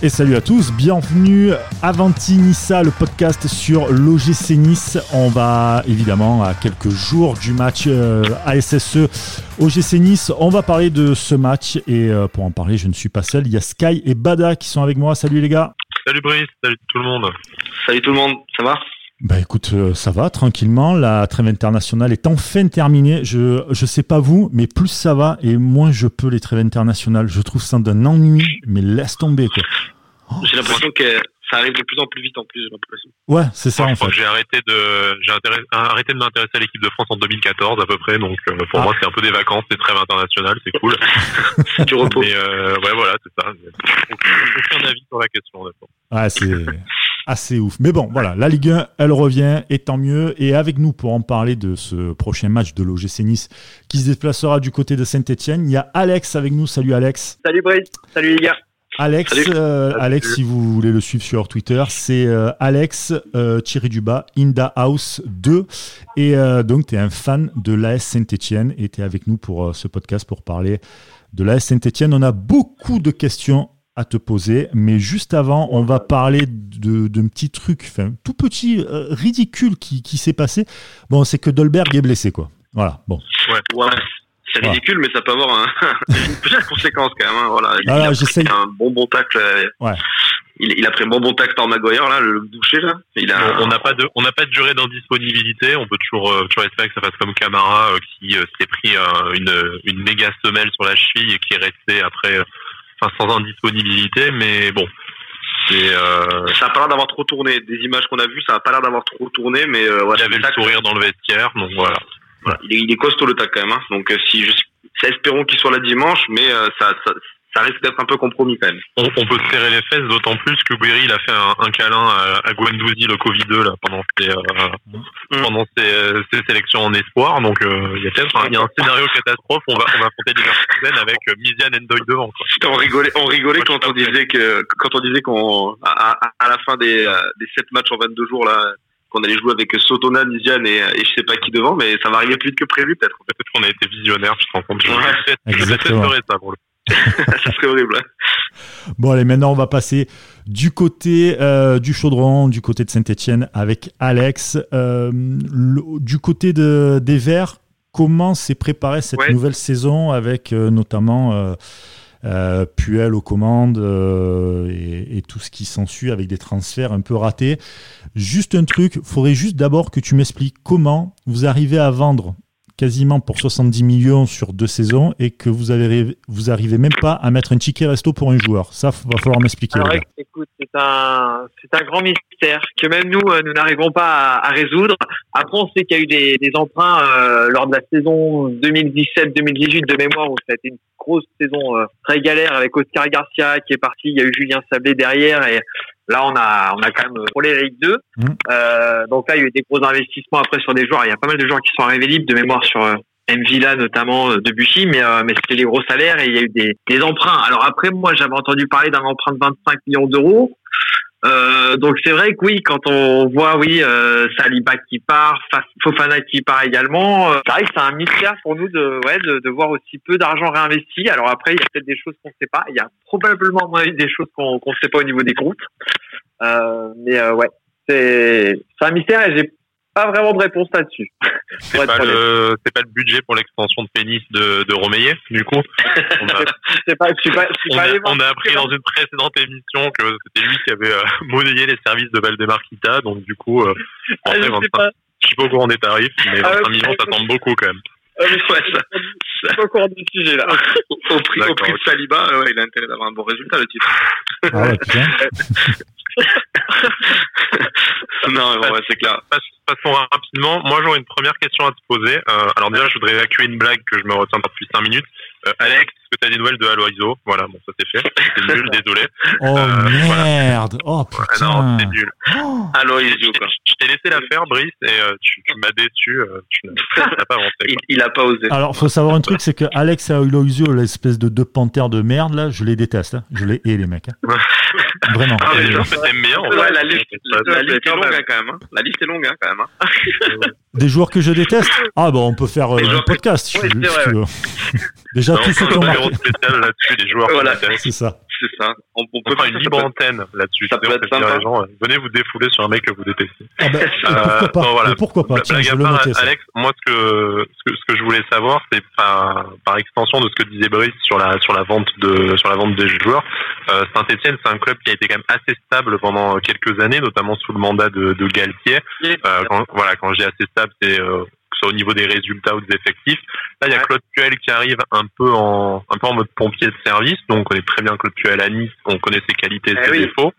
Et salut à tous, bienvenue à Avanti Nissa, le podcast sur l'OGC Nice. On va évidemment à quelques jours du match euh, ASSE OGC Nice. On va parler de ce match et euh, pour en parler, je ne suis pas seul. Il y a Sky et Bada qui sont avec moi. Salut les gars. Salut Brice, salut tout le monde. Salut tout le monde, ça va? Bah écoute, euh, ça va tranquillement. La trêve internationale est enfin terminée. Je je sais pas vous, mais plus ça va et moins je peux les trêves internationales. Je trouve ça d'un ennui, mais laisse tomber quoi. J'ai l'impression que ça arrive de plus en plus vite en plus, j'ai l'impression. Ouais, c'est ça Moi, en fait. j'ai arrêté de j'ai arrêté de m'intéresser à l'équipe de France en 2014 à peu près, donc euh, pour Ah. moi c'est un peu des vacances, c'est trêve internationale, c'est cool. Du repos. Mais euh, ouais voilà, c'est ça. Aucun avis sur la question. Ouais, c'est assez ouf. Mais bon, voilà, la Ligue 1, elle revient, et tant mieux. Et avec nous pour en parler de ce prochain match de l'OGC Nice qui se déplacera du côté de Saint-Etienne, il y a Alex avec nous. Salut Alex. Salut Brice, salut les gars. Alex, Salut. euh, Salut. Alex, si vous voulez le suivre sur Twitter, c'est euh, Alex euh, Thierry Duba, Inda House 2. Et euh, donc, tu es un fan de l'AS Saint-Etienne et tu es avec nous pour ce podcast pour parler de l'AS Saint-Etienne. On a beaucoup de questions à te poser, mais juste avant, on va parler de- d'un petit truc, enfin, tout petit, euh, ridicule qui, qui s'est passé. Bon, c'est que Dolberg est blessé, quoi. Voilà, bon. Ouais, c'est Ouais. ridicule, mais ça peut avoir un- une petite conséquence quand même. hein, Voilà. Il, Ah, a j'essaye. pris un bon bon tacle. euh, Ouais. Il, il a pris un bon bon tacle par Maguire là, le boucher là. Il a. On n'a pas de on n'a pas de durée d'indisponibilité, on peut toujours euh, toujours espérer que ça fasse comme Camara euh, qui euh, s'est pris euh, une une méga semelle sur la cheville et qui est resté après euh, enfin sans indisponibilité, mais bon. Euh, Ça a pas l'air d'avoir trop tourné. Des images qu'on a vues, ça a pas l'air d'avoir trop tourné, mais euh, ouais, il avait le sourire dans le vestiaire, donc voilà. voilà. il, est, il est costaud le tacle quand même. hein. Donc euh, si je, espérons qu'il soit là dimanche, mais euh, ça, ça, ça risque d'être un peu compromis quand même. On, on peut se serrer les fesses, d'autant plus que Guiri il a fait un, un câlin à, à Guendouzi, le Covid-2, là, pendant ses, euh, Mm. pendant ses, euh, ses sélections en espoir. Donc, euh, il y a peut-être un, il y a un scénario catastrophe. On va, on va affronter Leverkusen avec euh, Mizian Endoy devant, quoi. On rigolait, on quand on disait que quand on disait qu'on à, à- à la fin des des sept matchs en 22 jours là qu'on allait jouer avec Sotona, Nizian et, et je sais pas qui devant, mais ça va arriver plus vite que prévu peut-être. Peut-être qu'on a été visionnaire, je te rends compte. Je Ouais, ça pour le ça serait horrible. hein. Bon, allez, maintenant, on va passer du côté euh, du Chaudron, du côté de Saint-Etienne avec Alex. Euh, le- du côté de, des Verts, comment s'est préparée cette Ouais. nouvelle saison avec euh, notamment Puel aux commandes et, et tout ce qui s'ensuit avec des transferts un peu ratés? Juste un truc, faudrait juste d'abord que tu m'expliques comment vous arrivez à vendre quasiment pour 70 millions sur deux saisons et que vous avez vous arrivez même pas à mettre un ticket resto pour un joueur. Ça, va falloir m'expliquer. Écoute, c'est un, c'est un grand mystère que même nous, euh, nous n'arrivons pas à, à résoudre. Après, on sait qu'il y a eu des, des emprunts euh, lors de la saison 2017-2018 de mémoire où ça a été une grosse saison euh, très galère avec Oscar Garcia qui est parti. Il y a eu Julien Sablé derrière et là, on a, on a quand même frôlé la Ligue 2. Mhm. Euh, donc là, il y a eu des gros investissements après sur des joueurs. Il y a pas mal de joueurs qui sont arrivés libres de mémoire sur euh, Mvila notamment euh, Debuchy, mais euh, mais c'était les gros salaires et il y a eu des, des emprunts. Alors après, moi, j'avais entendu parler d'un emprunt de 25 millions d'euros. Euh, donc c'est vrai que oui, quand on voit oui euh, Saliba qui part, Fa- Fofana qui part également, c'est vrai que c'est un mystère pour nous de ouais de, de voir aussi peu d'argent réinvesti. Alors après, il y a peut-être des choses qu'on ne sait pas. Il y a probablement des choses qu'on qu'on ne sait pas au niveau des comptes. Euh, mais euh, ouais, c'est c'est un mystère et j'ai pas vraiment de réponse là-dessus. C'est pas le, pas le budget pour l'extension de pénis de, de Romeyer, du coup. On a, Je sais pas, je suis pas, je suis on pas a, allé voir. on a appris dans une précédente émission que c'était lui qui avait euh, monnayé les services de Valdemar Kita, donc du coup, euh, Ah, je 25 sais pas. je suis pas au courant des tarifs, mais Ah ouais, 25 millions, ça semble beaucoup quand même. Euh, Ouais, ça- je suis pas au courant du sujet là. Au, au prix, au prix de. Saliba, ouais, il a intérêt d'avoir un bon résultat le titre. Ah ouais, non, ouais, c'est clair. Passons rapidement. Moi, j'aurais une première question à te poser. Euh, alors déjà, je voudrais évacuer une blague que je me retiens depuis 5 minutes. Euh, Alex, est-ce que tu as des nouvelles de Aloiso Voilà, bon, ça c'est fait. C'est nul, désolé. Oh Euh, merde. Oh Ouais, putain. non, c'est nul. Oh. Il, Je t'ai- je t'ai laissé la faire, Brice, et euh, tu, tu m'as déçu. euh, tu n'as pas avancé. il, quoi. il a pas osé. Alors, faut savoir un truc, c'est que Alex Aloisio, l'espèce de deux panthères de merde là, je les déteste. hein. Je les hais les mecs. hein. Vraiment. Ah, fait, t'aimes bien. en Ouais, la liste, Ça- la, liste est longue hein, quand même. hein. La liste est longue hein, quand même. hein. Des joueurs que je déteste? Ah bon, on peut faire euh, Des un que- podcast. Déjà Non, tous ceux qui ont un marqué. numéro spécial là-dessus, les joueurs. M'intéressent. C'est ça. C'est ça. On, peut faire une libre antenne là-dessus. Ça peut être sympa. Gens, venez vous défouler sur un mec que vous détestez. Ah bah, pourquoi pas, voilà. pourquoi pas Tiens, je part, Alex, moi ce que, ce que, ce que je voulais savoir, c'est par, par extension de ce que disait Brice sur la sur la vente de sur la vente des joueurs. Euh, Saint-Etienne, c'est un club qui a été quand même assez stable pendant quelques années, notamment sous le mandat de, de Galtier. Euh, quand, voilà, quand je dis assez stable, c'est euh, soit au niveau des résultats ou des effectifs. Là, il y a Claude Puel qui arrive un peu en un peu en mode pompier de service. Donc, on connaît très bien Claude Puel à Nice. On connaît ses qualités et eh ses défauts.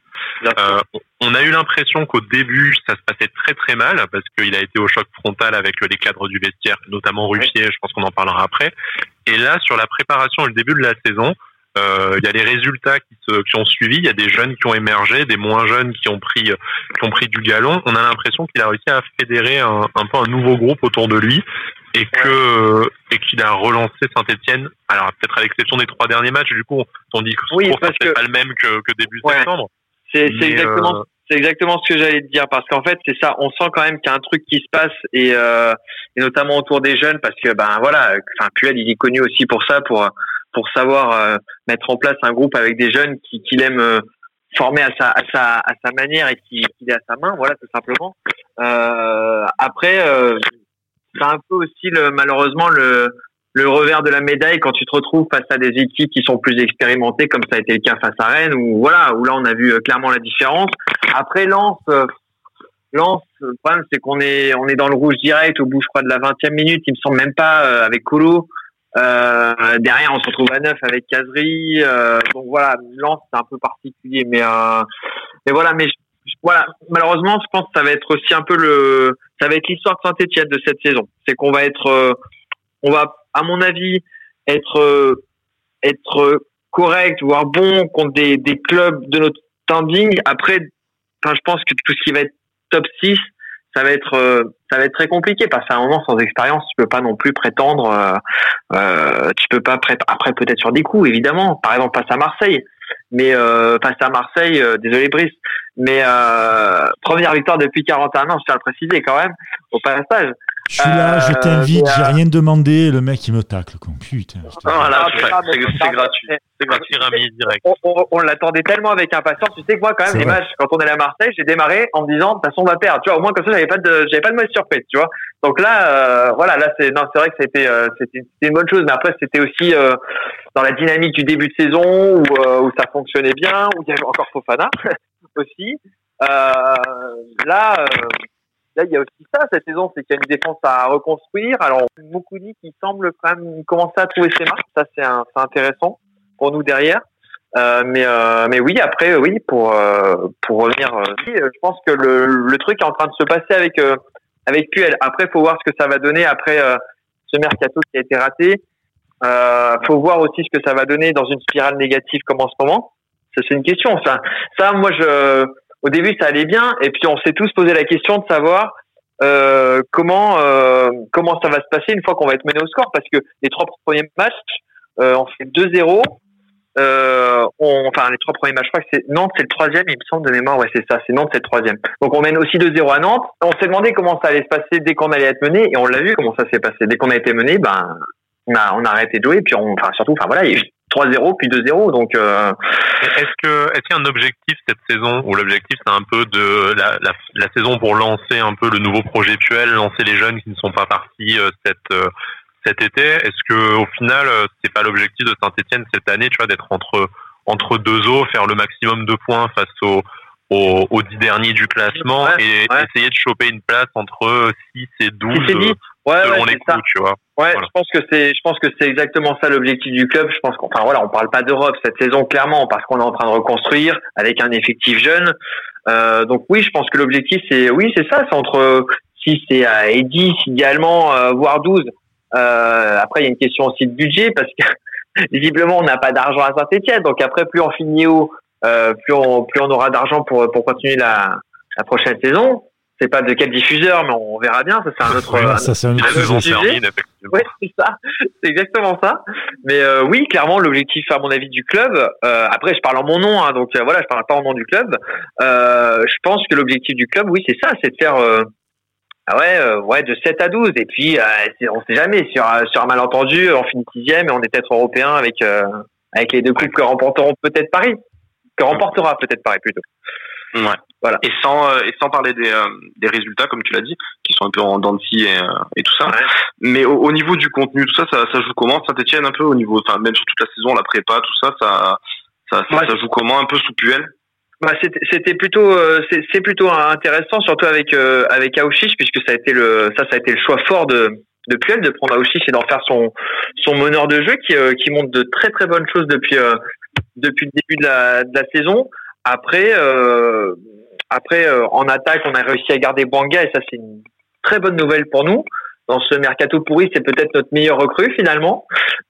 Euh, on a eu l'impression qu'au début, ça se passait très très mal parce qu'il a été au choc frontal avec les cadres du vestiaire, notamment Ruffier. Je pense qu'on en parlera après. Et là, sur la préparation et le début de la saison, il y a les résultats qui, se, qui ont suivi. Il y a des jeunes qui ont émergé, des moins jeunes qui ont pris, qui ont pris du galon. On a l'impression qu'il a réussi à fédérer un, un, peu un nouveau groupe autour de lui et que et qu'il a relancé Saint-Etienne. Alors peut-être à l'exception des trois derniers matchs, du coup, on dit que oui, c'est pas le même que, que début septembre. C'est exactement. Euh, c'est exactement ce que j'allais te dire parce qu'en fait c'est ça, on sent quand même qu'il y a un truc qui se passe et, euh, et notamment autour des jeunes parce que ben voilà, enfin Puel il est connu aussi pour ça, pour pour savoir euh, mettre en place un groupe avec des jeunes qui qu'il aime euh, former à sa à sa à sa manière et qui qu'il est à sa main, voilà tout simplement. Euh, après, c'est un peu aussi le malheureusement le le revers de la médaille quand tu te retrouves face à des équipes qui sont plus expérimentées comme ça a été le cas face à Rennes où voilà où là on a vu clairement la différence après Lens Lens le problème c'est qu'on est on est dans le rouge direct au bout je crois de la 20e minute il me semble même pas avec Colo euh, derrière, on se retrouve à neuf avec Casery. Euh, donc voilà, Lens c'est un peu particulier, mais euh, mais voilà, mais voilà, malheureusement, je pense que ça va être aussi un peu le, ça va être l'histoire de Saint-Étienne de cette saison. C'est qu'on va être, euh, on va, à mon avis, être euh, être correct, voire bon contre des, des clubs de notre standing. Après, enfin, je pense que tout ce qui va être top 6, ça va être euh, ça va être très compliqué parce qu'à un moment sans expérience tu peux pas non plus prétendre euh, euh tu peux pas prétendre après peut-être sur des coups évidemment. Par exemple face à Marseille. Mais euh, à Marseille euh, désolé Brice mais première victoire depuis 41 ans je tiens à le préciser quand même au passage je suis là, je t'invite, j'ai rien demandé, le mec il me tacle, con. Putain. Voilà, c'est gratuit. C'est gratuit, direct. On, l'attendait tellement avec impatience. Tu sais que moi, quand même, les matchs, quand on est à Marseille, j'ai démarré en me disant, de toute façon, on va perdre. Tu vois, au moins, comme ça, j'avais pas de, j'avais pas de mauvaise surprise, tu vois. Donc là, euh, voilà, là, c'est, non, c'est vrai que c'était, euh, c'était, une bonne chose, mais après, c'était aussi, euh, dans la dynamique du début de saison où, euh, où ça fonctionnait bien, où il y avait encore Fofana aussi. là, Là, il y a aussi ça cette saison, c'est qu'il y a une défense à reconstruire. Alors, Moukoudi qui semble quand même commencer à trouver ses marques, ça c'est intéressant pour nous derrière. Euh, mais euh, mais oui, après oui, pour euh, pour revenir, je pense que le, le truc est en train de se passer avec avec Puel. Après, faut voir ce que ça va donner après ce mercato qui a été raté. Euh, faut voir aussi ce que ça va donner dans une spirale négative comme en ce moment. C'est une question. Ça, ça, moi je au début ça allait bien. Et puis on s'est tous posé la question de savoir euh, comment euh, comment ça va se passer une fois qu'on va être mené au score. Parce que les trois premiers matchs euh, on fait 2-0 euh, on, enfin les trois premiers matchs je crois que c'est Nantes c'est le troisième il me semble de mémoire. Ouais c'est ça c'est Nantes c'est le troisième. Donc on mène aussi 2-0 à Nantes. On s'est demandé comment ça allait se passer dès qu'on allait être mené et on l'a vu comment ça s'est passé. Dès qu'on a été mené ben on a a arrêté de jouer puis on enfin surtout enfin voilà il 3-0 puis 2-0 donc euh... est-ce que est-ce qu'il y a un objectif cette saison ou l'objectif c'est un peu de la, la, la, saison pour lancer un peu le nouveau projet Puel lancer les jeunes qui ne sont pas partis euh, cette euh, cet été? Est-ce que au final euh, c'est pas l'objectif de Saint-Étienne cette année tu vois d'être entre entre deux eaux faire le maximum de points face aux aux, aux 10 derniers du classement et essayer de choper une place entre 6 et 12 ouais, selon les coups, tu vois. Ouais, je pense que c'est, je pense que c'est exactement ça l'objectif du club. Je pense qu'on, enfin voilà, on parle pas d'Europe cette saison clairement parce qu'on est en train de reconstruire avec un effectif jeune. Euh, donc oui, je pense que l'objectif c'est, oui, c'est ça, c'est entre 6 et, euh, et 10 idéalement, euh, voire 12. Euh, après, il y a une question aussi de budget parce que visiblement on n'a pas d'argent à Saint-Etienne. Donc après, plus on finit haut, euh, plus on plus on aura d'argent pour pour continuer la la prochaine saison c'est pas de quel diffuseur, mais on verra bien. Ça, c'est un autre, ça, c'est un autre sujet. Oui, c'est ça. C'est exactement ça. Mais euh, oui, clairement, l'objectif, à mon avis, du club. Euh, après, je parle en mon nom, hein, donc euh, voilà, je parle pas en nom du club. Euh, je pense que l'objectif du club, oui, c'est ça, c'est de faire. Ah ouais, ouais, de 7 à 12. Et puis, on sait jamais, sur, sur un malentendu, on finit sixième et on est peut-être européen avec, avec les deux coupes que remporteront peut-être Paris, que remportera peut-être Paris plutôt. Ouais. Voilà. Et sans et sans parler des, des résultats comme tu l'as dit, qui sont un peu en dents de scie et, et tout ça. Mais au, niveau du contenu, tout ça, ça, ça joue comment? Saint-Etienne un peu au niveau, enfin même sur toute la saison, la prépa, tout ça, ça ça, ça, joue comment un peu sous Puel? Bah, c'était plutôt c'est plutôt intéressant surtout avec euh, avec Aouchiche puisque ça a été le ça ça a été le choix fort de de Puel de prendre Aouchiche et d'en faire son son meneur de jeu qui qui montre de très très bonnes choses depuis depuis le début de la de la saison après après en attaque on a réussi à garder Bouanga et ça c'est une très bonne nouvelle pour nous dans ce mercato pourri, c'est peut-être notre meilleur recrue finalement.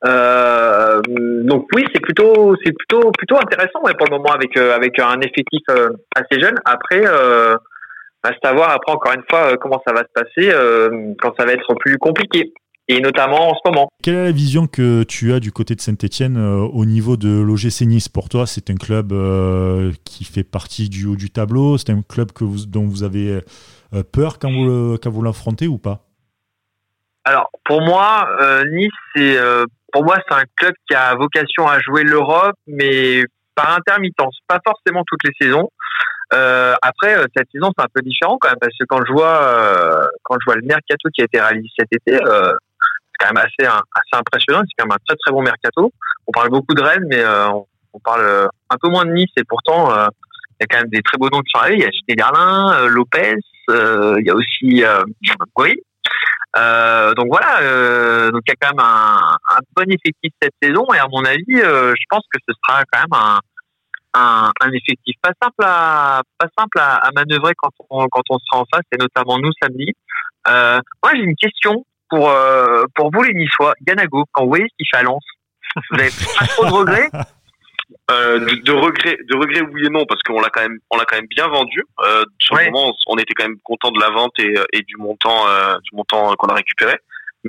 Euh, donc oui, c'est plutôt c'est plutôt plutôt intéressant pour le moment avec euh, avec un effectif euh, assez jeune. Après, euh, à voir après encore une fois comment ça va se passer quand ça va être plus compliqué. Et notamment en ce moment. Quelle est la vision que tu as du côté de Saint-Etienne au niveau de l'OGC Nice Pour toi, c'est un club qui fait partie du haut du tableau C'est un club que vous, dont vous avez peur quand vous, quand vous l'affrontez ou pas? Alors pour moi, euh, Nice, c'est euh, pour moi c'est un club qui a vocation à jouer l'Europe, mais par intermittence, pas forcément toutes les saisons. Euh, après cette saison c'est un peu différent quand même parce que quand je vois quand je vois le mercato qui a été réalisé cet été, quand même assez assez impressionnant. C'est quand même un très très bon mercato. On parle beaucoup de Rennes, mais on, parle un peu moins de Nice et pourtant il y a quand même des très beaux noms qui sont arrivés. Il y a Schneiderlin, Lopez, il y a aussi oui, euh, donc voilà, euh, donc il y a quand même un, bon effectif cette saison et à mon avis, euh, je pense que ce sera quand même un, effectif pas simple à pas simple à, à, manœuvrer quand on quand on sera en face et notamment nous samedi. Euh, moi j'ai une question pour euh, pour vous les Niçois, Ganago, quand vous voyez ce qu'il fait à Lens, vous avez pas trop de regrets? Euh, de, de, regret, de regret oui et non parce qu'on l'a quand même, on l'a quand même bien vendu. Euh, sur le moment, on, était quand même content de la vente et, et du montant, euh, du montant qu'on a récupéré.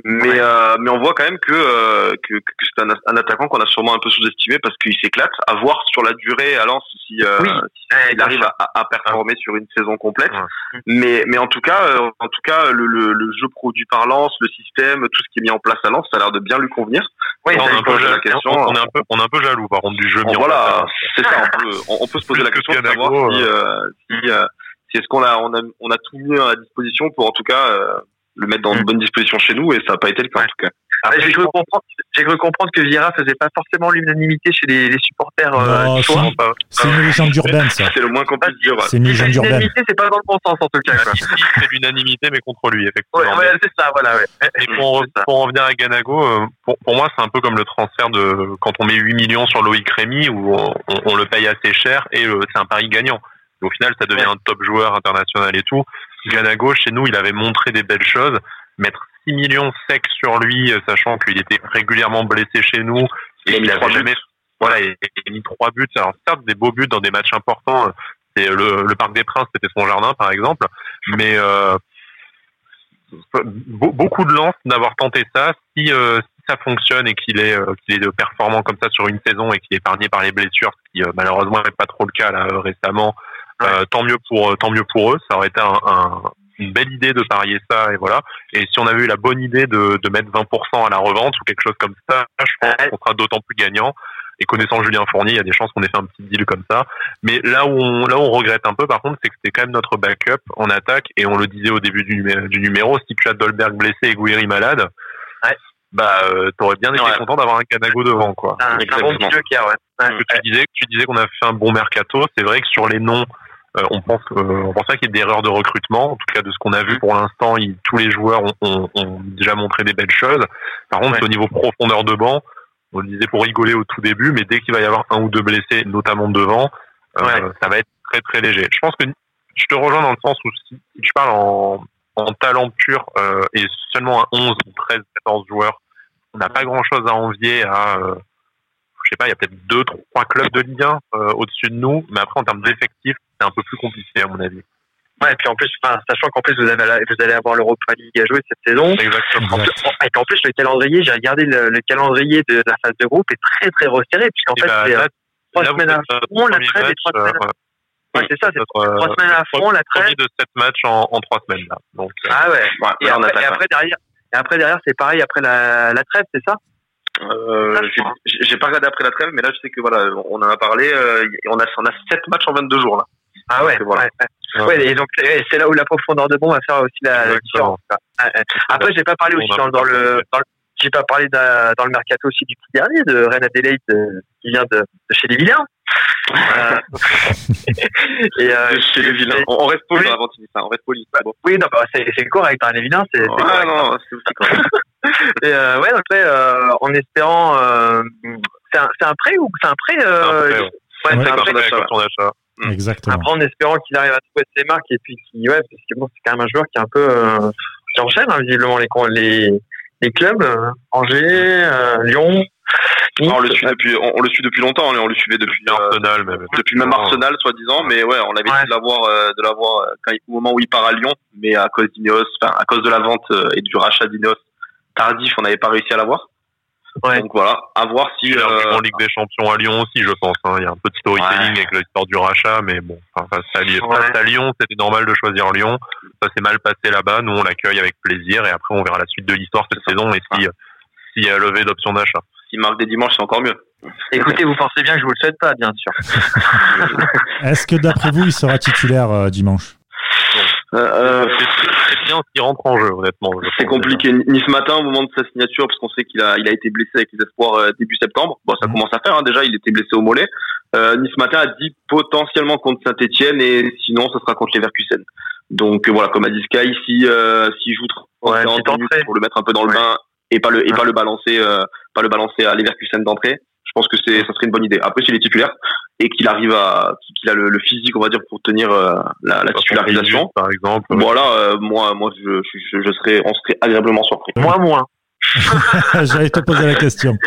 Mais euh, mais on voit quand même que euh, que, que c'est un, un, attaquant qu'on a sûrement un peu sous-estimé parce qu'il s'éclate. À voir sur la durée à Lens si, euh, si il arrive à, à, performer sur une saison complète. Mais mais en tout cas euh, en tout cas le, le, le, jeu produit par Lens, le système, tout ce qui est mis en place à Lens, ça a l'air de bien lui convenir. Oui, on, est un peu la question, on, est un peu on est un peu jaloux par contre du jeu mis voilà, c'est ça. On peut on, peut se poser la question de savoir si si, si est-ce qu'on a on a on a tout mis à disposition pour en tout cas le mettre dans de mm. bonnes dispositions chez nous et ça n'a pas été le cas en tout cas. J'ai cru, comprendre, j'ai cru comprendre que Vieira faisait pas forcément l'unanimité chez les, les supporters. Euh, c'est une légende urbaine, ça. C'est le moins qu'on puisse dire. C'est une légende urbaine. L'unanimité, c'est pas dans le bon sens, en tout cas. c'est l'unanimité, mais contre lui, effectivement. Ouais, c'est ça, voilà. Ouais. Et pour, pour en revenir à Ganago, euh, pour, pour moi, c'est un peu comme le transfert de quand on met 8 millions sur Loïc Rémy, où on, on, le paye assez cher et euh, c'est un pari gagnant. Au final, ça devient un top joueur international et tout. Ganago, chez nous, il avait montré des belles choses. Mettre 6 millions secs sur lui, euh, sachant qu'il était régulièrement blessé chez nous et il avait jamais, voilà, il a mis trois buts. Alors certes, des beaux buts dans des matchs importants. Euh, c'est le, le Parc des Princes, c'était son jardin, par exemple. Mais euh, beaucoup de lance d'avoir tenté ça. Si, euh, si, ça fonctionne et qu'il est, euh, qu'il est performant comme ça sur une saison et qu'il est épargné par les blessures, ce qui malheureusement n'est pas trop le cas là récemment, euh, tant mieux pour tant mieux pour eux. Ça aurait été un, un, une belle idée de parier ça et voilà. Et si on avait eu la bonne idée de, de mettre 20% à la revente ou quelque chose comme ça, je pense qu'on sera d'autant plus gagnant. Et connaissant Julien Fournier, il y a des chances qu'on ait fait un petit deal comme ça. Mais là où on, là où on regrette un peu, par contre, c'est que c'était quand même notre backup en attaque. Et on le disait au début du, du numéro, si tu as Dolberg blessé et Guiri malade, ouais. bah euh, t'aurais bien été content d'avoir un Canago devant, quoi. Un, un bon qui a, ouais. tu disais, tu disais qu'on a fait un bon mercato. C'est vrai que sur les noms euh, on pense, euh, on pense pas qu'il y ait d'erreurs de recrutement. En tout cas, de ce qu'on a vu pour l'instant, tous les joueurs ont, ont, ont, déjà montré des belles choses. Par contre, au niveau profondeur de banc, on le disait pour rigoler au tout début, mais dès qu'il va y avoir un ou deux blessés, notamment devant, euh, ça va être très très léger. Je pense que je te rejoins dans le sens où si, tu parles en, en talent pur euh, et seulement à 11 ou 13, 14 joueurs, on n'a pas grand chose à envier à euh, je sais pas, il y a peut-être deux, trois clubs de Ligue 1 euh, au-dessus de nous, mais après en termes d'effectifs, c'est un peu plus compliqué à mon avis. Ouais, et puis en plus, enfin, sachant qu'en plus vous, avez, vous allez avoir l'Europa League à jouer cette saison. Exactement. et qu'en plus le calendrier, j'ai regardé le, le, calendrier de la phase de groupe est très très resserré, puisqu'en fait bah, c'est euh, trois semaines à fond, la trêve et trois semaines. Euh, Ouais, c'est ça, c'est trois, trois semaines à fond, la trêve. de sept matchs en, en trois semaines là. Donc, ah ouais. ouais et, après, et, après, derrière, et après derrière, c'est pareil après la, la trêve, c'est ça? Euh, J'ai pas regardé après la trêve, mais là je sais que voilà, on en a parlé. Euh, on a on a sept matchs en 22 jours là. Ah ouais. Voilà. Ouais, ouais. et donc c'est là où la profondeur de bombe va faire aussi la, différence. Après, j'ai pas parlé aussi dans, dans, le, dans le j'ai pas parlé dans le mercato aussi du petit dernier de Ren Adelaide euh, qui vient de, de chez les Vilains. Euh, et euh, chez les vilains. On, reste poli avant ça. On reste poli. Bon. Oui, non, bah, c'est, c'est correct. Hein, les vilains, c'est. Ah non, c'est aussi correct. et euh, ouais, après, euh, en espérant, euh, c'est un, c'est un prêt ou c'est un prêt euh, Ouais, c'est un prêt d'achat. Mm. Exactement. Après, en espérant qu'il arrive à trouver ses marques et puis qu'il, ouais, parce que bon, c'est quand même un joueur qui est un peu, euh, qui enchaîne hein, visiblement les les les clubs, euh, Angers, euh, Lyon. on le suit depuis, on, le suit depuis longtemps. Hein, on le suivait depuis euh, Arsenal, même. depuis même Arsenal, soi-disant. Mais ouais, on avait ouais. dit de l'avoir, de l'avoir au moment où il part à Lyon, mais à cause d'Ineos, enfin à cause de la vente et du rachat d'Ineos tardif, on n'avait pas réussi à l'avoir. Ouais. Donc voilà, à voir si. Euh... en Ligue des Champions à Lyon aussi, je pense. Hein. Il y a un peu de storytelling ouais. avec l'histoire du rachat, mais bon, enfin, face à, Lyon, ouais. face à Lyon, c'était normal de choisir Lyon. Ça s'est mal passé là-bas. Nous, on l'accueille avec plaisir, et après, on verra la suite de l'histoire cette saison et si s'il y a levé d'option d'achat. S'il marque des dimanches, c'est encore mieux. Écoutez, vous pensez bien que je vous le souhaite pas, bien sûr. Est-ce que d'après vous, il sera titulaire euh, dimanche? Euh, c'est bien s'il rentre en jeu, honnêtement. C'est compliqué. Ni ce matin, au moment de sa signature, parce qu'on sait qu'il a, il a été blessé avec les espoirs euh, début septembre. Bon, ça mmh. commence à faire. Hein, déjà, il était blessé au mollet. Euh, nice matin a dit potentiellement contre Saint-Etienne et sinon, ce sera contre Leverkusen. Donc voilà, comme a dit Sky, si euh, s'il joue ouais, pour le mettre un peu dans le bain et pas le et pas le balancer, euh, pas le balancer à Leverkusen d'entrée. Je pense que c'est ça serait une bonne idée. Après, s'il est titulaire et qu'il arrive à qu'il a le, le, physique, on va dire, pour tenir euh, la, la titularisation, par exemple. Voilà, euh, moi, moi, je, je, je, serais, on serait agréablement surpris. Moi, moins. J'allais te poser la question.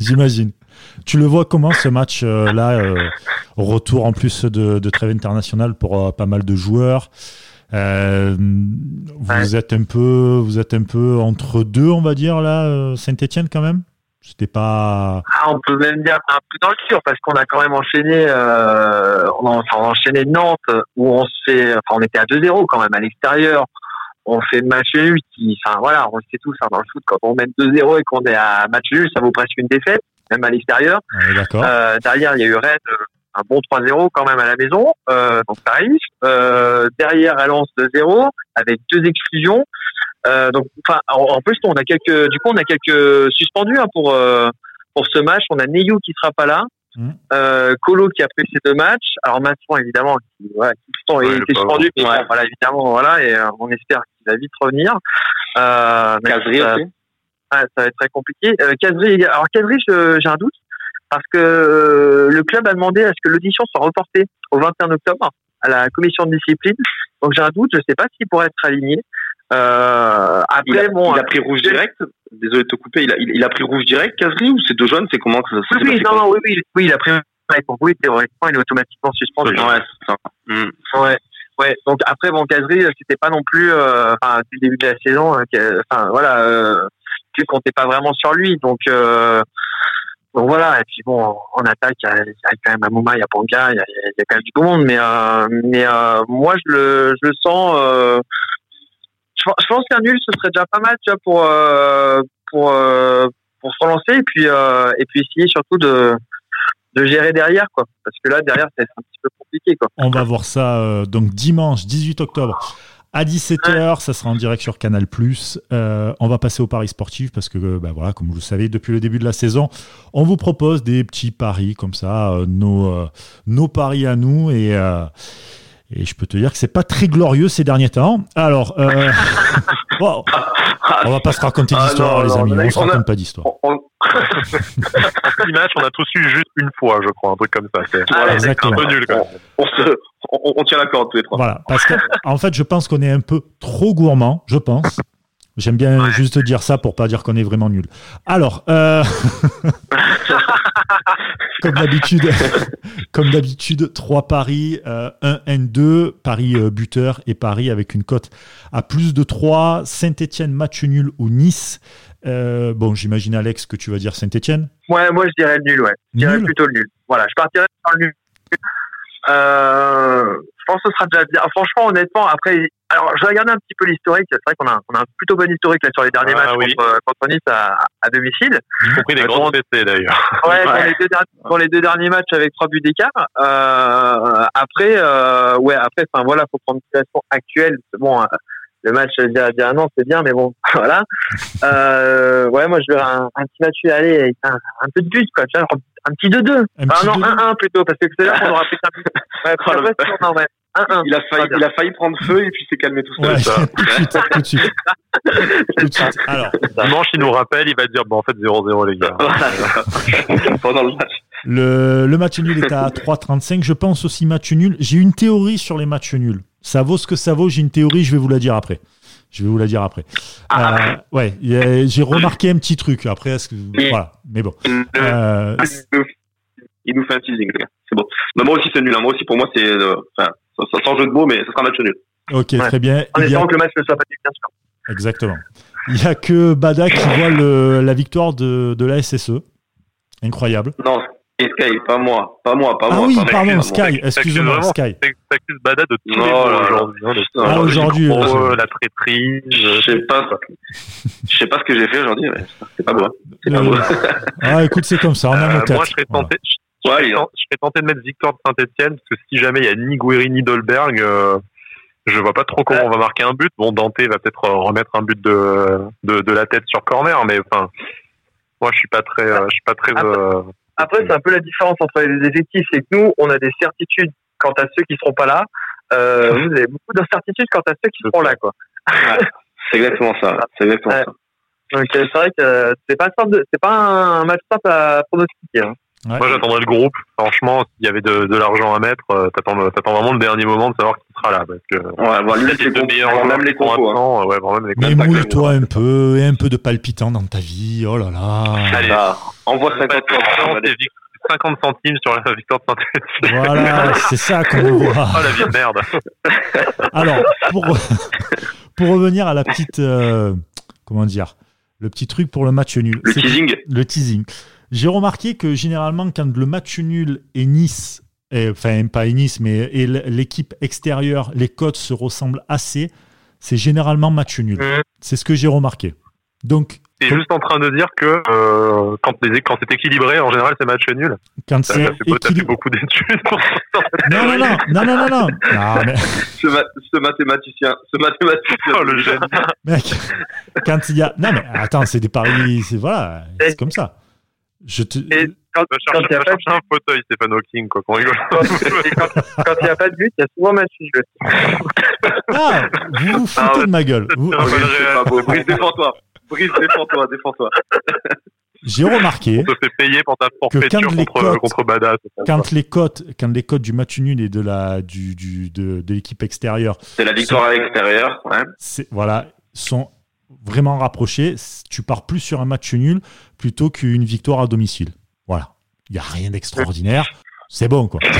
J'imagine. Tu le vois comment ce match euh, là, euh, retour en plus de, de trêve internationale pour euh, pas mal de joueurs. Euh, vous ouais. êtes un peu, vous êtes un peu entre deux, on va dire là, Saint-Étienne quand même? C'était pas. Ah, on peut même dire un peu dans le dur parce qu'on a quand même enchaîné, euh, on a, enchaîné Nantes où on se fait, enfin, on était à 2-0 quand même à l'extérieur. On fait match nul qui, enfin voilà, on le sait tous hein, dans le foot quand on mène 2-0 et qu'on est à match nul, ça vaut presque une défaite, même à l'extérieur. Euh, derrière, il y a eu Rennes, un bon 3-0 quand même à la maison, euh, donc ça arrive. Euh, derrière, à Lens 2-0 avec deux exclusions. Euh, donc, enfin, en, en, plus, on a quelques, du coup, on a quelques suspendus hein, pour euh, pour ce match. On a Neyou qui sera pas là, mmh. euh, Colo qui a fait ces deux matchs. Alors Masson, évidemment, qui, voilà, qui pourtant ouais, été suspendu, mais ouais. voilà, évidemment, voilà, et euh, on espère qu'il va vite revenir. Euh, Casri aussi. Ouais, ça va être très compliqué. Euh, Casri, alors Casri, j'ai un doute parce que euh, le club a demandé à ce que l'audition soit reportée au 21 octobre à la commission de discipline. Donc j'ai un doute, je ne sais pas s'il pourrait être aligné. Euh, après, il a, bon, il a pris rouge direct. Désolé de te couper. Il a, il, il a pris rouge direct, Casri, ou c'est deux jaunes C'est comment que ça se Oui, oui non, non, oui, oui, oui, il a pris pour oui, théoriquement, il est automatiquement suspendu. Ouais, c'est ça. Mm. Ouais. Ouais, donc après bon Casri, c'était pas non plus, euh, enfin le début de la saison, euh, enfin voilà, euh, tu comptais pas vraiment sur lui, donc euh, donc voilà, et puis bon, en attaque, il y a, il y a quand même Amouma, il y a Panga, il y a, il y a quand même du bon monde, mais euh, mais euh, moi je le je le sens. Je, je pense qu'un nul ce serait déjà pas mal, tu vois, pour euh, pour euh, pour se relancer et puis euh, et puis essayer surtout de de gérer derrière quoi, parce que là derrière c'est un petit peu compliqué quoi. On va voir ça donc dimanche 18 octobre à 17h, ça sera en direct sur Canal+. Euh, on va passer au paris sportif parce que, bah voilà, comme vous le savez, depuis le début de la saison, on vous propose des petits paris comme ça, euh, nos, euh, nos paris à nous et et je peux te dire que c'est pas très glorieux ces derniers temps. Alors, euh... bon, on va pas se raconter d'histoire, ah, les amis. On, on se raconte a... pas d'histoire. match, on a tous eu juste une fois, je crois, un truc comme ça. C'est voilà, un peu nul quand même. On, se, on, on tient la corde tous les trois. Voilà, parce que en fait, je pense qu'on est un peu trop gourmand, je pense. J'aime bien ouais. juste dire ça pour pas dire qu'on est vraiment nul. Alors, euh... comme d'habitude, comme d'habitude, trois paris, euh, un N2, paris euh, buteur et paris avec une cote à plus de 3, Saint-Etienne match nul ou Nice. Euh, bon, j'imagine Alex que tu vas dire Saint-Etienne. Ouais, moi je dirais le nul, ouais. Je dirais nul. plutôt le nul. Voilà, je partirais sur le nul. Euh, je pense que ce sera déjà bien. Franchement, honnêtement, après, alors je vais regarder un petit peu l'historique. C'est vrai qu'on a, on a un plutôt bon historique là sur les derniers Ah, matchs oui. contre, contre Nice à, à domicile. Y compris des Euh, bon. PC d'ailleurs. Ouais, Dans, Ouais. les deux derniers, dans les deux derniers matchs avec trois buts d'écart. Euh, après, euh, ouais, après, enfin voilà, faut prendre une situation actuelle. Bon, euh, le match d'il y a un an, c'est bien, mais bon, voilà. Euh, ouais, moi je verrais un, un petit match aller avec un, un peu de but, quoi. Tu vois, un petit 2-2. Un Ah petit non, 2-2. 1-1 plutôt, parce que c'est là qu'on aura pris un but. Ouais, Oh, non, ouais. 1-1. Il a failli, il a failli prendre feu et puis s'est calmé tout seul. Ouais, ça. tout de suite, tout de suite. Tout de suite. Alors, Dimanche, il nous rappelle, il va dire, bon, en fait, 0-0, les gars. Voilà. Pendant le match. le, le match nul est à 3,35. Je pense aussi match nul. J'ai une théorie sur les matchs nuls. Ça vaut ce que ça vaut. J'ai une théorie, je vais vous la dire après. Je vais vous la dire après. Ah. Euh, ouais, j'ai remarqué un petit truc. Après, est-ce que voilà, mais bon. Euh, Il nous- fait un teasing. C'est bon. Moi aussi, c'est nul. hein. Moi aussi, pour moi, c'est, euh, enfin, sans- sans jeu de mots, mais ce sera un match nul. ok, Ouais. très bien. En a- espérant que le match ne soit pas du bien sûr. Exactement. Il y a que Bada qui voit le, la victoire de, de la SSE. Incroyable. Non, et Sky, pas moi. Pas moi, pas Ah moi. oui, pas moi. pardon, moi. Sky. Excusez-moi. Sky. T'accuses Bada de tous Non, les là, mots là. aujourd'hui. hein, Ah, Ah, aujourd'hui, euh, la traîtrise. Je sais pas, je sais pas ce que j'ai fait aujourd'hui, mais c'est pas beau. hein. C'est pas Euh, beau. Ah, écoute, c'est comme ça. On a Euh, nos moi, je serais tenté, je, Ouais, serais tenté- je serais tenté de mettre Victor de Saint-Etienne, parce que si jamais il y a ni Guéry ni Dolberg, euh, je vois pas trop comment on va marquer un but. Bon, Dante va peut-être euh, remettre un but de, de, de la tête sur corner, mais enfin, moi, je suis pas très, euh, je suis pas très, Après- c'est un peu la différence entre les effectifs, c'est que nous, on a des certitudes quant à ceux qui seront pas là. Euh, vous avez beaucoup d'incertitudes quant à ceux qui seront là, quoi. C'est exactement ça. C'est exactement Ouais. ça. Donc euh, c'est vrai que c'est pas simple, de- c'est pas un match simple à pronostiquer. Hein. Ouais. Moi, j'attendrais le groupe. Franchement, s'il y avait de, de l'argent à mettre, euh, t'attends, t'attends vraiment le dernier moment de savoir qui sera là. Parce que Ouais, bon, lui, c'est les deux con- meilleurs alors, joueurs même les compos. hein. ouais, vraiment, même les Mais moule-toi un peu et un peu de palpitant dans ta vie. Oh là là. Allez. Ah, envoie Ouais, 50 non, euros. c'est vic- 50 centimes sur la victoire de Saint-Etienne. Voilà, c'est ça qu'on voir. Oh la vie de merde. Alors, pour, pour revenir à la petite. euh, comment dire Le petit truc pour le match nul. Le teasing. Le teasing. J'ai remarqué que généralement, quand le match nul est Nice, et- enfin, pas Nice, mais l'équipe extérieure, les cotes se ressemblent assez, c'est généralement match nul. Mhm. C'est ce que j'ai remarqué. Donc, T'es juste en train de dire que euh, quand, les, quand c'est équilibré, en général, c'est match nul. quand c'est équilibré. beaucoup d'études pour ça. Non, non, non, non, non, non, non. Non, mais, Ce, ma- ce mathématicien. Ce mathématicien. Oh, le génie. mec, quand il y a. Non, mais attends, c'est des paris. C'est voilà, c'est comme ça. Je te. Et quand Va quand chercher, il n'y a, va pas de- chercher un fauteuil, Stéphane Hawking, quoi, qu'on rigole. quand- quand- quand il y a pas de but, il y a souvent match nul. Ah, vous vous foutez de ma gueule. Vous- Ah, pas beau. Brice, défends-toi. Brice, défends-toi, défends-toi. J'ai remarqué. On te fait payer pour ta quand forfaiture les contre, cotes- contre Badass. quand les cotes, quand les cotes du match nul et de la du, du de, de l'équipe extérieure, C'est la victoire à l'extérieur. Ouais. voilà, sont vraiment rapprochées. Tu pars plus sur un match nul plutôt qu'une victoire à domicile. Voilà, il y a rien d'extraordinaire. C'est bon quoi.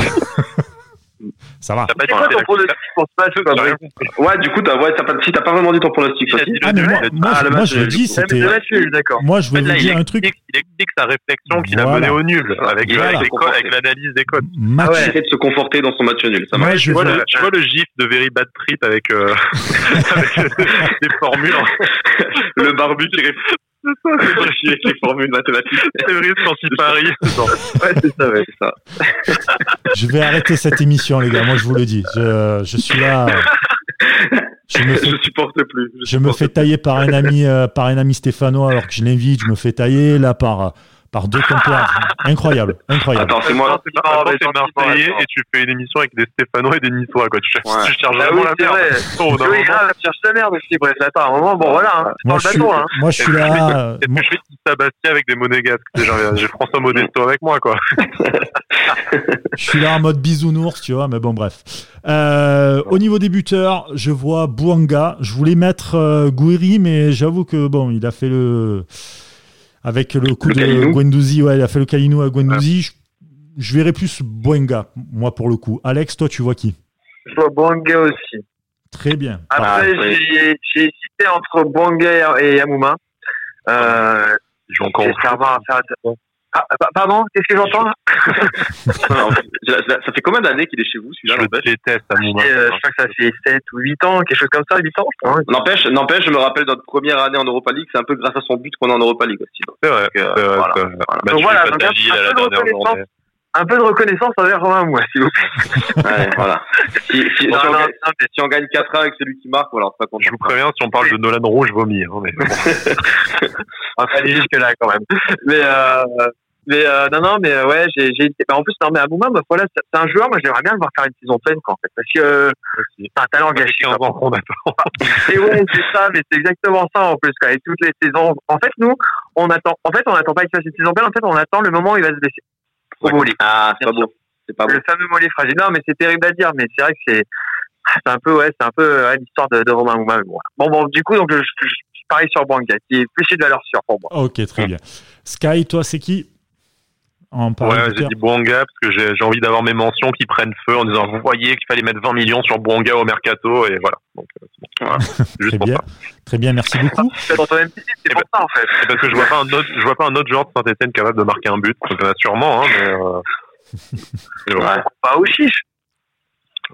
Ça va. C'est quoi dit ton pronostic pour ce match, compris. Ouais, du coup, t'as, ouais, pas, si t'as pas vraiment dit ton pronostic a aussi. Ah mais moi, a dit- moi, Ah, je- le moi, je le dis, c'était. Moi je fait, là, vous dire un truc. explique, il explique sa réflexion qu'il a Voilà. menée au nul, avec, Voilà. l'analyse des codes. Match. Ah ouais. Essaie de se conforter dans son match nul. Ça marche. je Tu vois, le, tu vois le gif de Very Bad Trip avec, euh, avec des formules. Le barbu qui réfléchit avec les formules mathématiques. C'est vrai quand il parie. Non. Ouais, c'est ça, ouais, c'est ça. Je vais arrêter cette émission, les gars. Moi, je vous le dis. Je, je suis là. Je me fais, Je supporte plus. je me fais tailler par un ami, euh, par un ami stéphano, alors que je l'invite. Je me fais tailler là par par deux compères. Incroyable, incroyable. Attends, c'est moi. T'es Mar- t'es Marseillais et tu fais une émission avec des Stéphanois et des Niçois. Quoi. Tu, cherches- Ouais. tu cherches Ah vraiment oui, la merde. Oh, Oui, moment, grave, cherche la merde aussi, bref. Attends, à un moment, bon, voilà, hein. Moi, Dans je le suis, bateau, hein. moi, je suis là. Est-ce que je fais petit Sébastien avec des monégasques Déjà, J'ai François Modesto avec moi, quoi. Je suis là en mode bisounours, tu vois, mais bon, bref. Euh, au niveau des buteurs, je vois Bouanga. Je voulais mettre euh, Gouiri, mais j'avoue que bon, il a fait le. Avec le coup Le de Kalinou. Guendouzi, ouais, il a fait le Kalinou à Guendouzi. Je, je verrais plus Bouanga, moi, pour le coup. Alex, toi, tu vois qui? Je vois Bouanga aussi. Très bien. Ah, Après, oui. j'ai j'ai hésité entre Bouanga et Yamouma. Euh, Ils jouent encore à faire. Ah, pa- pardon, qu'est-ce que j'entends Ça, fait combien d'années qu'il est chez vous celui-là Je déteste à mon Je crois que ça fait 7 ou 8 ans, quelque chose comme ça, 8 ans, je crois. N'empêche, n'empêche, je me rappelle notre première année en Europa League, c'est un peu grâce à son but qu'on est en Europa League aussi. C'est vrai. Euh, voilà. Voilà. Bah, donc voilà, donc un, peu de reconnaissance, un peu de reconnaissance envers Romain Moua, s'il vous plaît. ouais, voilà. Si, si, non, si, on gagne, si, on gagne, 4 1 avec celui qui marque, voilà, pas content. Je vous préviens, si on parle de Nolan Rouge, je vomis. Hein, mais on va aller jusque là quand même. Mais euh, mais euh, non, non, mais ouais, j'ai, j'ai bah, en plus, non, mais Abouma, bah, voilà, c'est un joueur, moi, j'aimerais bien le voir faire une saison pleine, quoi, en fait, parce que euh, c'est un talent gâché. Et ouais, c'est ça, mais c'est exactement ça, en plus, quoi, avec toutes les saisons. En fait, nous, on attend, en fait, on attend pas qu'il fasse une saison pleine, en fait, on attend le moment où il va se blesser. Au mollet. Ah, c'est pas beau. C'est pas beau. Le fameux mollet fragile. Non, mais c'est terrible à dire, mais c'est vrai que c'est, c'est un peu, ouais, c'est un peu ouais, l'histoire de, de Romain Abouma. Bon, bon, du coup, donc, je, je, je parie sur Banga, qui est plus de valeur sûre pour moi. Ok, très bien. Sky, toi, c'est qui? Ouais, j'ai dit Bouanga parce que j'ai envie d'avoir mes mentions qui prennent feu en disant vous voyez qu'il fallait mettre 20 millions sur Bouanga au mercato et voilà. Donc, euh, voilà. Très bien. Très bien, merci beaucoup. c'est pour ça en fait. C'est parce que je vois pas un autre, je vois pas un autre joueur de Saint-Etienne capable de marquer un but. Donc, il y en a sûrement, hein, mais. Euh... ouais. Pas au chiche.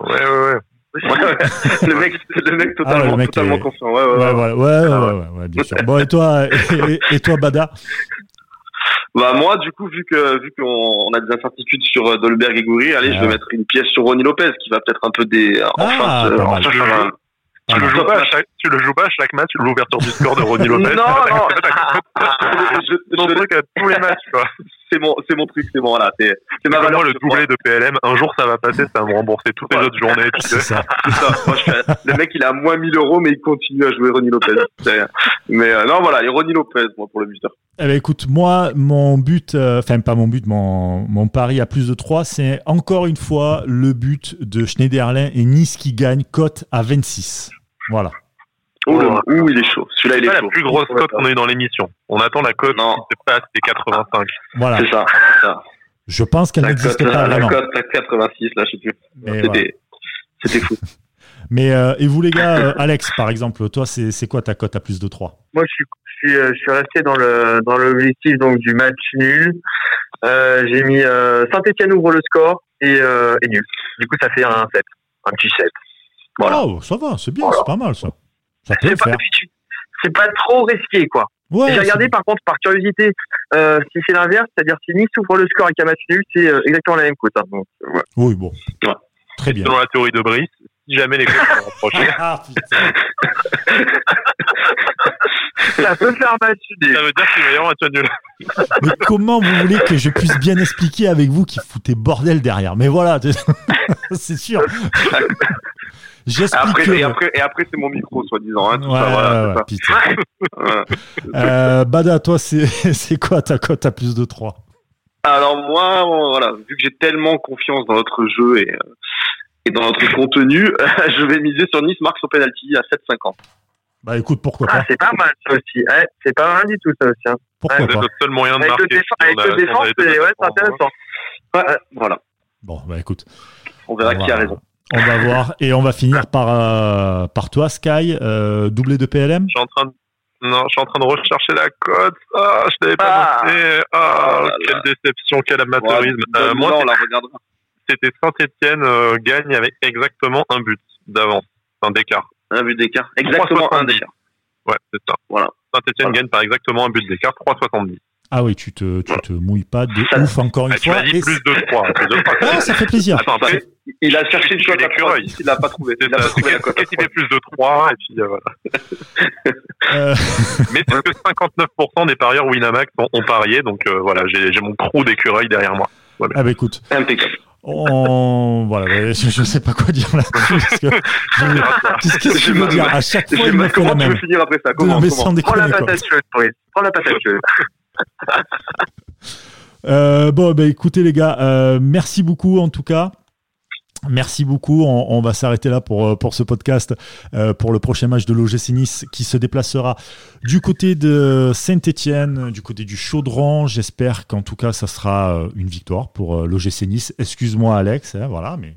Ouais, ouais, ouais. le mec, le mec totalement, ah ouais, le mec totalement est... confiant. Ouais, ouais, ouais, ouais, ouais, ouais, ouais, ouais, bien sûr. Bon, et toi, et, et toi, Bada? Bah moi, du coup, vu que vu qu'on a des incertitudes sur euh, Dolberg et Goury, allez, je vais mettre une pièce sur Ronnie Lopez qui va peut-être un peu des enfin, ah, enfin tu, le, tu, le joues pas à chaque, tu le joues pas à chaque match, l'ouverture du score de Ronnie Lopez. non, non. je, je, truc à tous les matchs, quoi c'est mon, c'est mon truc, c'est bon, voilà. C'est, c'est ma valeur. Moi, le doublé de PLM, un jour ça va passer, ça va me rembourser toutes les autres journées. c'est ça. c'est ça. Moi, je fais, le mec, il a moins 1000 euros, mais il continue à jouer Ronnie Lopez. Mais euh, non, voilà, et Ronnie Lopez, moi, pour le buteur. Eh ben, écoute, moi, mon but, euh, enfin, pas mon but, mon, mon pari à plus de 3, c'est encore une fois le but de Schneiderlin et Nice qui gagne cote à 26. Voilà. Ouh, ouh, il est chaud. Celui-là, il est, pas la plus grosse cote qu'on a eu dans l'émission. On attend la cote qui se passe des 85. Voilà. C'est ça, ça. Je pense qu'elle n'existe pas la vraiment. La cote 86, là, je sais plus. C'était, voilà. fou. Mais euh, et vous les gars, euh, Alex par exemple, toi c'est, c'est quoi ta cote à plus de 3 Moi je suis je suis, euh, je suis resté dans le dans l'objectif donc du match nul. Euh, j'ai mis euh, Saint-Étienne ouvre le score et, euh, et nul. Du coup ça fait un 7, un petit 7. Voilà. Oh, ça va, c'est bien, voilà. c'est pas mal ça. Ça peut c'est, pas, c'est pas trop risqué quoi. Ouais, j'ai regardé par contre par curiosité euh, si c'est l'inverse, c'est-à-dire si Nice ouvre le score avec un match nul, c'est euh, exactement la même cote. Hein, ouais. Oui bon. Ouais. Très bien. Selon la théorie de Brice, si jamais les cotes sont ah putain. ça peut faire match nul. Ça veut dire qu'il va y avoir un match nul. Mais comment vous voulez que je puisse bien expliquer avec vous qui foutez bordel derrière? Mais voilà, c'est sûr. J'explique. Après, et après, et après c'est mon micro, soi-disant. Hein, ouais, ça, voilà, ouais, euh, Bada, toi, c'est quoi ta cote à plus de 3 Alors moi, voilà, vu que j'ai tellement confiance dans notre jeu et, et dans notre contenu, je vais miser sur Nice Marx au penalty à 7,50. Bah écoute, pourquoi pas ah, C'est pas mal ça aussi. Ouais, c'est pas mal du tout ça aussi. Hein. Pourquoi ouais, pas C'est notre seul moyen de avec marquer. Le déf- avec le défense, c'est ouais, intéressant. Ouais, voilà. Bon, bah écoute. On verra on qui va, a raison. On va voir. Et on va finir par, euh, par toi, Sky, euh, doublé de PLM. Je suis en train de non, je suis en train de rechercher la cote. Ah, je t'avais pas ah. noté. Ah, oh quelle déception, quel amateurisme. Ouais, euh, moi, on la regardera. C'était Saint-Etienne euh, gagne avec exactement un but d'avance, un d'écart. Un but d'écart. Exactement un d'écart. Ouais, c'est ça. Voilà. Saint-Etienne voilà. gagne par exactement un but d'écart, 3,70. Ah oui, tu te, tu te mouilles pas de ça, ouf encore une bah, fois. Tu m'as dit plus de 3. Plus de 3. ah, ça fait plaisir. Attends, après, il a cherché une cote à 3, il l'a pas trouvé. Il a pas trouvé la cote. Qu'est-ce qu'il fait plus de 3 et puis euh, voilà. euh... Mais c'est que 59% des parieurs Winamax ont, ont parié, donc euh, voilà, j'ai mon crew d'écureuils derrière moi. Voilà. Ah bah écoute. Impeccable. On... Voilà, je, je sais pas quoi dire là-dessus. Qu'est-ce que tu veux dire À chaque fois, il me fait la même. Veux finir après ça Comment, non, mais comment Prends la patate chaude, Brice. Prends la patate chaude. euh, bon, bah, écoutez les gars, euh, merci beaucoup en tout cas. Merci beaucoup. On, on va s'arrêter là pour, pour ce podcast, euh, pour le prochain match de l'OGC Nice qui se déplacera du côté de Saint-Etienne, du côté du Chaudron. J'espère qu'en tout cas, ça sera une victoire pour euh, l'OGC Nice. Excuse-moi, Alex, hein, voilà, mais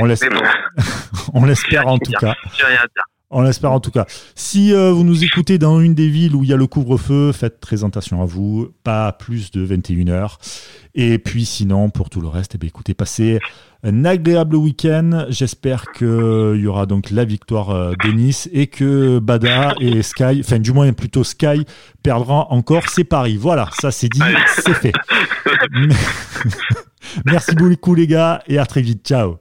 on l'espère, on l'espère en tout cas. On l'espère en tout cas. Si euh, vous nous écoutez dans une des villes où il y a le couvre-feu, faites présentation à vous, pas plus de 21h. Et puis sinon, pour tout le reste, eh bien, écoutez, passez un agréable week-end. J'espère qu'il y aura donc la victoire euh, de Nice et que Bada et Sky, enfin du moins plutôt Sky, perdront encore ses paris. Voilà, ça c'est dit, c'est fait. Merci beaucoup les gars et à très vite. Ciao.